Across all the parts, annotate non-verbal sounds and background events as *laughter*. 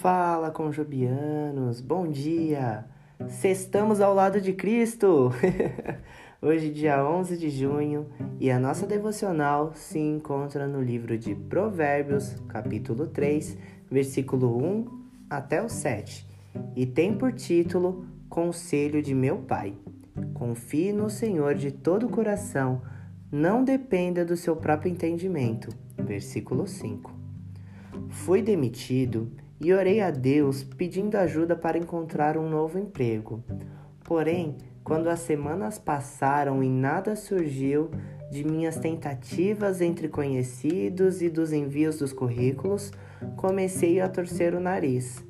Fala, conjubianos! Bom dia! Estamos ao lado de Cristo! *laughs* Hoje, dia 11 de junho, e a nossa devocional se encontra no livro de Provérbios, capítulo 3, versículo 1 até o 7, e tem por título Conselho de meu Pai. Confie no Senhor de todo o coração, não dependa do seu próprio entendimento. Versículo 5. Fui demitido e orei a Deus pedindo ajuda para encontrar um novo emprego. Porém, quando as semanas passaram e nada surgiu de minhas tentativas entre conhecidos e dos envios dos currículos, comecei a torcer o nariz.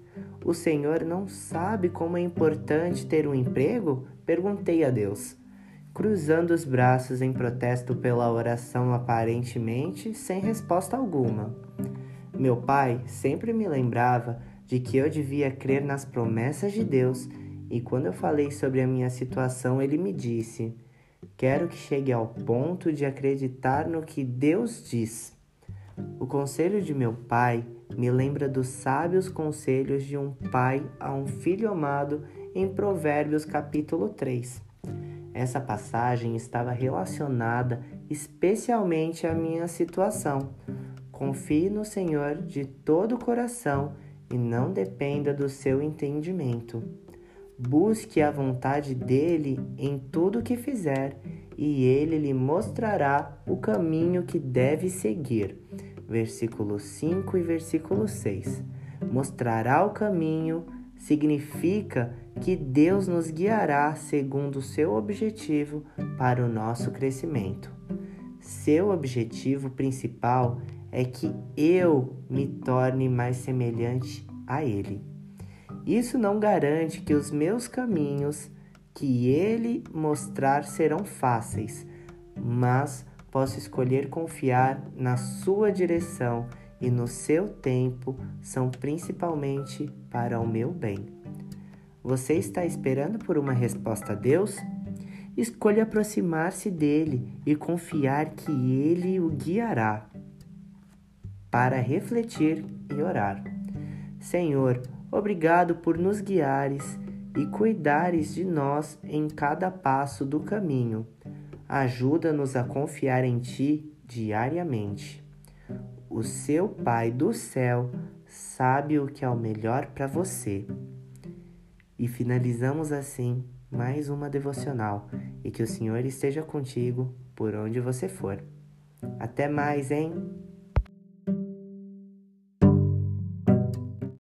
O Senhor não sabe como é importante ter um emprego? Perguntei a Deus, cruzando os braços em protesto pela oração aparentemente sem resposta alguma. Meu pai sempre me lembrava de que eu devia crer nas promessas de Deus, e quando eu falei sobre a minha situação, ele me disse: Quero que chegue ao ponto de acreditar no que Deus diz. O conselho de meu pai me lembra dos sábios conselhos de um pai a um filho amado em Provérbios capítulo 3. Essa passagem estava relacionada especialmente à minha situação, Confie no Senhor de todo o coração e não dependa do seu entendimento. Busque a vontade dele em tudo o que fizer, e ele lhe mostrará o caminho que deve seguir. Versículo 5 e versículo 6. Mostrará o caminho significa que Deus nos guiará segundo o seu objetivo para o nosso crescimento. Seu objetivo principal é que eu me torne mais semelhante a Ele. Isso não garante que os meus caminhos que Ele mostrar serão fáceis, mas posso escolher confiar na Sua direção e no seu tempo são principalmente para o meu bem. Você está esperando por uma resposta a Deus? Escolha aproximar-se dele e confiar que ele o guiará para refletir e orar. Senhor, obrigado por nos guiares e cuidares de nós em cada passo do caminho. Ajuda-nos a confiar em Ti diariamente. O seu Pai do céu sabe o que é o melhor para você. E finalizamos assim mais uma devocional e que o Senhor esteja contigo por onde você for. Até mais, hein?